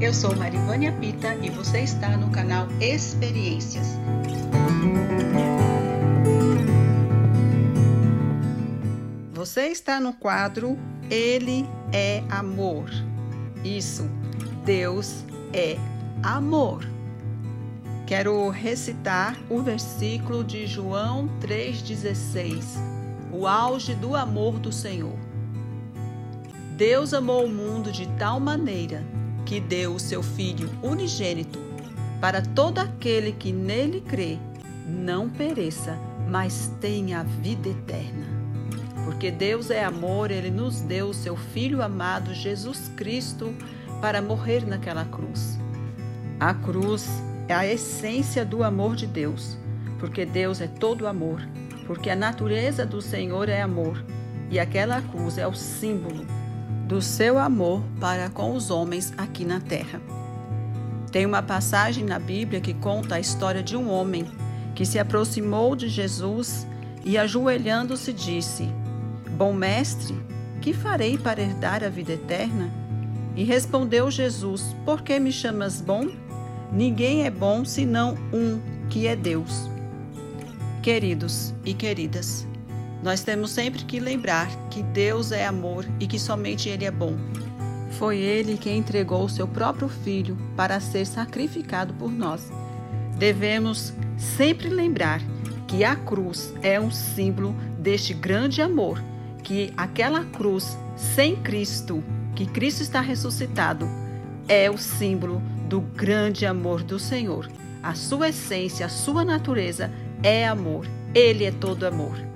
Eu sou Marivânia Pita e você está no canal Experiências. Você está no quadro Ele é Amor. Isso, Deus é amor. Quero recitar o versículo de João 3,16, o auge do amor do Senhor. Deus amou o mundo de tal maneira que deu o seu Filho unigênito para todo aquele que nele crê não pereça, mas tenha a vida eterna. Porque Deus é amor, ele nos deu o seu Filho amado Jesus Cristo para morrer naquela cruz. A cruz é a essência do amor de Deus, porque Deus é todo amor, porque a natureza do Senhor é amor, e aquela cruz é o símbolo do seu amor para com os homens aqui na terra. Tem uma passagem na Bíblia que conta a história de um homem que se aproximou de Jesus e, ajoelhando-se, disse: Bom mestre, que farei para herdar a vida eterna? E respondeu Jesus: Por que me chamas bom? Ninguém é bom senão um, que é Deus. Queridos e queridas, nós temos sempre que lembrar que Deus é amor e que somente Ele é bom. Foi Ele quem entregou o seu próprio Filho para ser sacrificado por nós. Devemos sempre lembrar que a cruz é um símbolo deste grande amor, que aquela cruz sem Cristo, que Cristo está ressuscitado, é o símbolo do grande amor do Senhor. A sua essência, a sua natureza é amor. Ele é todo amor.